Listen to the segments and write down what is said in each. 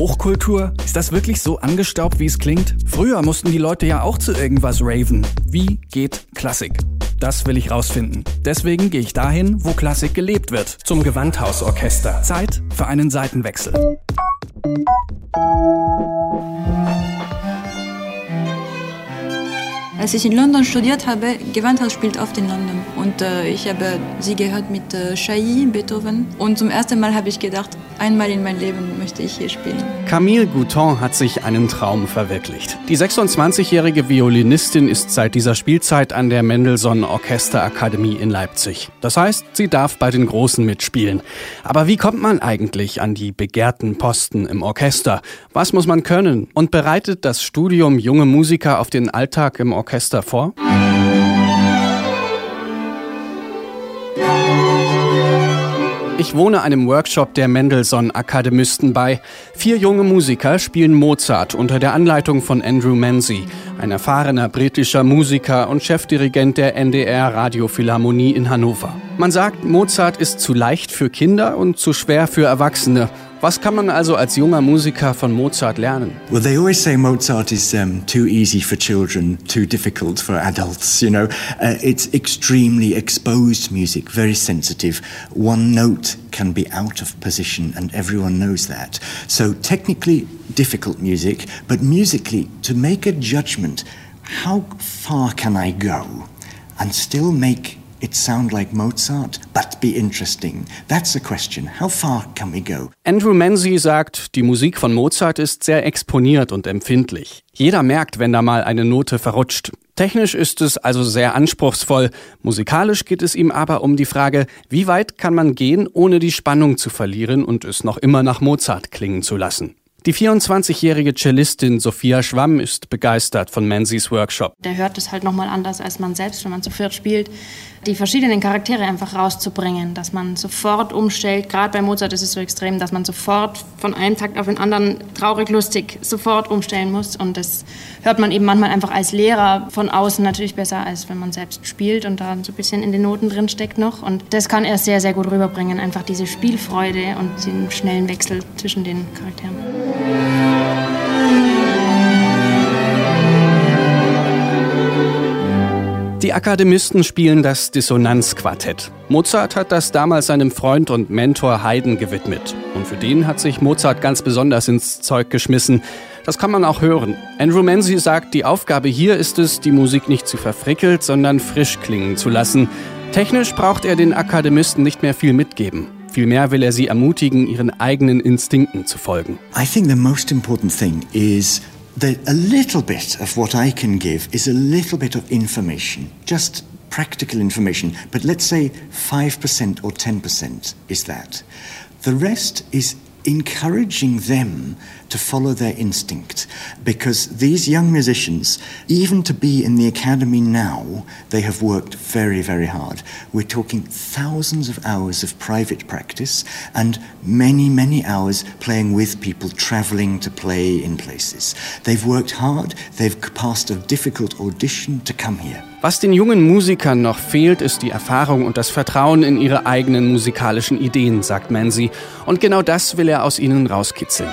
Hochkultur? Ist das wirklich so angestaubt, wie es klingt? Früher mussten die Leute ja auch zu irgendwas raven. Wie geht Klassik? Das will ich rausfinden. Deswegen gehe ich dahin, wo Klassik gelebt wird. Zum Gewandhausorchester. Zeit für einen Seitenwechsel. Als ich in London studiert habe, Gewandhaus spielt oft in London. Und äh, ich habe sie gehört mit äh, Chailly, Beethoven. Und zum ersten Mal habe ich gedacht, einmal in meinem Leben möchte ich hier spielen. Camille Gouton hat sich einen Traum verwirklicht. Die 26-jährige Violinistin ist seit dieser Spielzeit an der Mendelssohn Orchesterakademie in Leipzig. Das heißt, sie darf bei den Großen mitspielen. Aber wie kommt man eigentlich an die begehrten Posten im Orchester? Was muss man können? Und bereitet das Studium junge Musiker auf den Alltag im Orchester vor? Ich wohne einem Workshop der Mendelssohn-Akademisten bei. Vier junge Musiker spielen Mozart unter der Anleitung von Andrew Manzi, ein erfahrener britischer Musiker und Chefdirigent der NDR Radiophilharmonie in Hannover. Man sagt, Mozart ist zu leicht für Kinder und zu schwer für Erwachsene. Was kann man also als junger Musiker von Mozart lernen? Well, they always say Mozart is um, too easy for children, too difficult for adults. You know, uh, it's extremely exposed music, very sensitive. One note can be out of position, and everyone knows that. So technically difficult music, but musically to make a judgment, how far can I go, and still make it sound like Mozart, but be interesting? That's a question. How far can we go? Andrew Manzi sagt, die Musik von Mozart ist sehr exponiert und empfindlich. Jeder merkt, wenn da mal eine Note verrutscht. Technisch ist es also sehr anspruchsvoll. Musikalisch geht es ihm aber um die Frage, wie weit kann man gehen, ohne die Spannung zu verlieren und es noch immer nach Mozart klingen zu lassen. Die 24-jährige Cellistin Sophia Schwamm ist begeistert von Manzys Workshop. Der hört es halt nochmal anders als man selbst, wenn man zu viert spielt. Die verschiedenen Charaktere einfach rauszubringen, dass man sofort umstellt. Gerade bei Mozart ist es so extrem, dass man sofort von einem Takt auf den anderen traurig, lustig sofort umstellen muss. Und das hört man eben manchmal einfach als Lehrer von außen natürlich besser, als wenn man selbst spielt und da so ein bisschen in den Noten drin steckt noch. Und das kann er sehr, sehr gut rüberbringen. Einfach diese Spielfreude und den schnellen Wechsel zwischen den Charakteren. Die Akademisten spielen das Dissonanzquartett. Mozart hat das damals seinem Freund und Mentor Haydn gewidmet. Und für den hat sich Mozart ganz besonders ins Zeug geschmissen. Das kann man auch hören. Andrew Manzi sagt, die Aufgabe hier ist es, die Musik nicht zu verfrickelt, sondern frisch klingen zu lassen. Technisch braucht er den Akademisten nicht mehr viel mitgeben. Vielmehr will er sie ermutigen, ihren eigenen Instinkten zu folgen. I think the most important thing is that a little bit of what I can give is a little bit of information, just practical information. But let's say 5% or 10% is that. The rest is encouraging them to follow their instinct. Because these young musicians even to be in the academy now they have worked very very hard. We're talking thousands of hours of private practice and many many hours playing with people traveling to play in places. They've worked hard. They've passed a difficult audition to come here Was den jungen Musikern noch fehlt, ist die Erfahrung und das Vertrauen in ihre eigenen musikalischen Ideen, sagt Manzi. Und genau das will er aus ihnen rauskitzeln.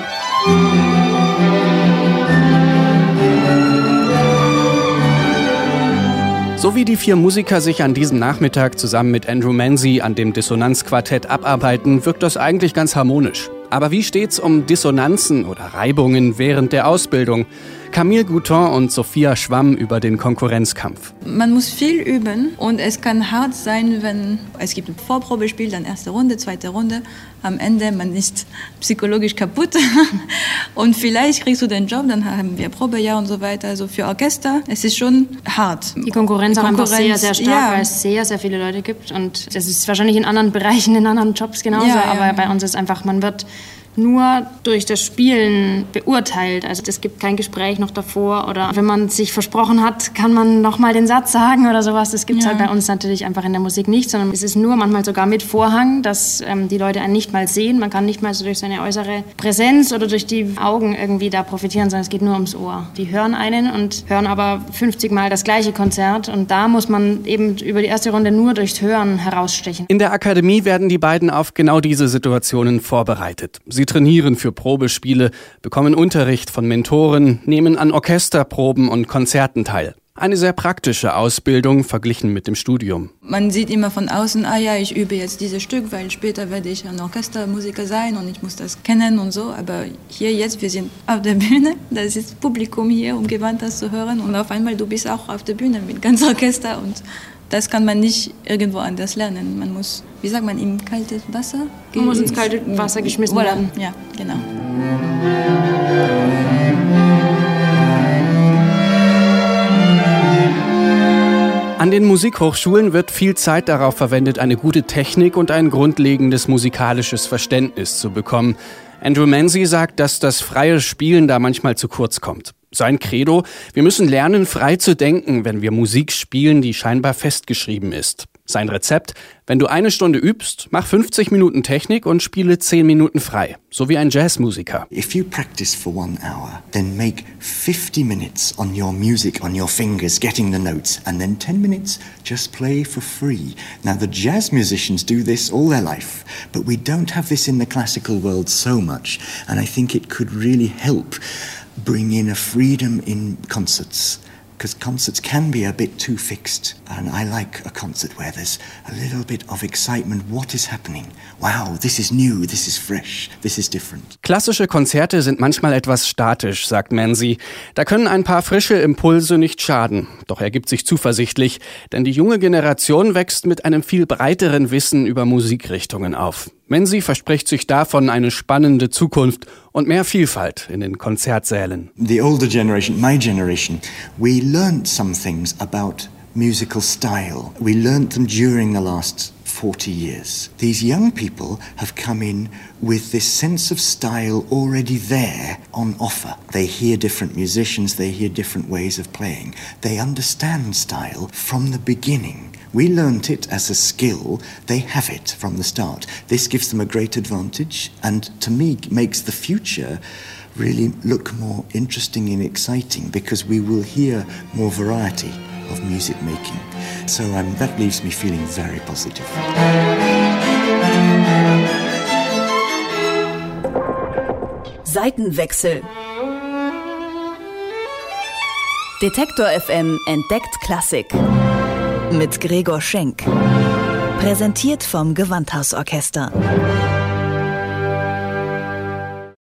So wie die vier Musiker sich an diesem Nachmittag zusammen mit Andrew Manzi an dem Dissonanzquartett abarbeiten, wirkt das eigentlich ganz harmonisch. Aber wie steht's um Dissonanzen oder Reibungen während der Ausbildung? Camille Gouton und Sophia Schwamm über den Konkurrenzkampf. Man muss viel üben und es kann hart sein, wenn es gibt ein Vorprobespiel, dann erste Runde, zweite Runde. Am Ende man ist psychologisch kaputt und vielleicht kriegst du den Job, dann haben wir Probejahr und so weiter. Also für Orchester, es ist schon hart. Die Konkurrenz, Die auch einfach Konkurrenz, sehr, sehr stark, ja. weil es sehr, sehr viele Leute gibt. Und das ist wahrscheinlich in anderen Bereichen, in anderen Jobs genauso. Ja, ja. aber bei uns ist einfach, man wird nur durch das Spielen beurteilt. Also es gibt kein Gespräch noch davor oder wenn man sich versprochen hat, kann man noch mal den Satz sagen oder sowas. Das gibt es ja. halt bei uns natürlich einfach in der Musik nicht, sondern es ist nur manchmal sogar mit Vorhang, dass ähm, die Leute einen nicht mal sehen. Man kann nicht mal so durch seine äußere Präsenz oder durch die Augen irgendwie da profitieren, sondern es geht nur ums Ohr. Die hören einen und hören aber 50 Mal das gleiche Konzert und da muss man eben über die erste Runde nur durchs Hören herausstechen. In der Akademie werden die beiden auf genau diese Situationen vorbereitet. Sie trainieren für Probespiele, bekommen Unterricht von Mentoren, nehmen an Orchesterproben und Konzerten teil. Eine sehr praktische Ausbildung verglichen mit dem Studium. Man sieht immer von außen, ah ja, ich übe jetzt dieses Stück, weil später werde ich ein Orchestermusiker sein und ich muss das kennen und so. Aber hier jetzt, wir sind auf der Bühne, da ist Publikum hier, um Gewandhaus zu hören und auf einmal du bist auch auf der Bühne mit ganz Orchester und das kann man nicht irgendwo anders lernen. Man muss, wie sagt man, im kaltes Wasser? Man muss ins kalte Wasser geschmissen werden. Ja, genau. An den Musikhochschulen wird viel Zeit darauf verwendet, eine gute Technik und ein grundlegendes musikalisches Verständnis zu bekommen. Andrew Manzi sagt, dass das freie Spielen da manchmal zu kurz kommt. Sein Credo, wir müssen lernen, frei zu denken, wenn wir Musik spielen, die scheinbar festgeschrieben ist. Sein Rezept, wenn du eine Stunde übst, mach 50 Minuten Technik und spiele 10 Minuten frei, so wie ein Jazzmusiker. If you practice for one hour, then make 50 minutes on your music, on your fingers, getting the notes, and then 10 minutes just play for free. Now the jazz musicians do this all their life, but we don't have this in the classical world so much, and I think it could really help bring in a freedom in concerts because concerts can be a bit too fixed. And I like a concert where there's a little bit of excitement. What is happening? Wow, this is new, this is fresh, this is different. Klassische Konzerte sind manchmal etwas statisch, sagt Mansi. Da können ein paar frische Impulse nicht schaden. Doch er gibt sich zuversichtlich, denn die junge Generation wächst mit einem viel breiteren Wissen über Musikrichtungen auf. Menzi verspricht sich davon eine spannende Zukunft und mehr Vielfalt in den Konzertsälen. The older generation, my generation, we learned some things about musical style. We learned them during the last 40 years. These young people have come in with this sense of style already there on offer. They hear different musicians, they hear different ways of playing. They understand style from the beginning. We learnt it as a skill, they have it from the start. This gives them a great advantage and to me makes the future really look more interesting and exciting because we will hear more variety of music making. So um, that leaves me feeling very positive. Seitenwechsel. Detektor FM entdeckt Klassik mit Gregor Schenk. Präsentiert vom Gewandhausorchester.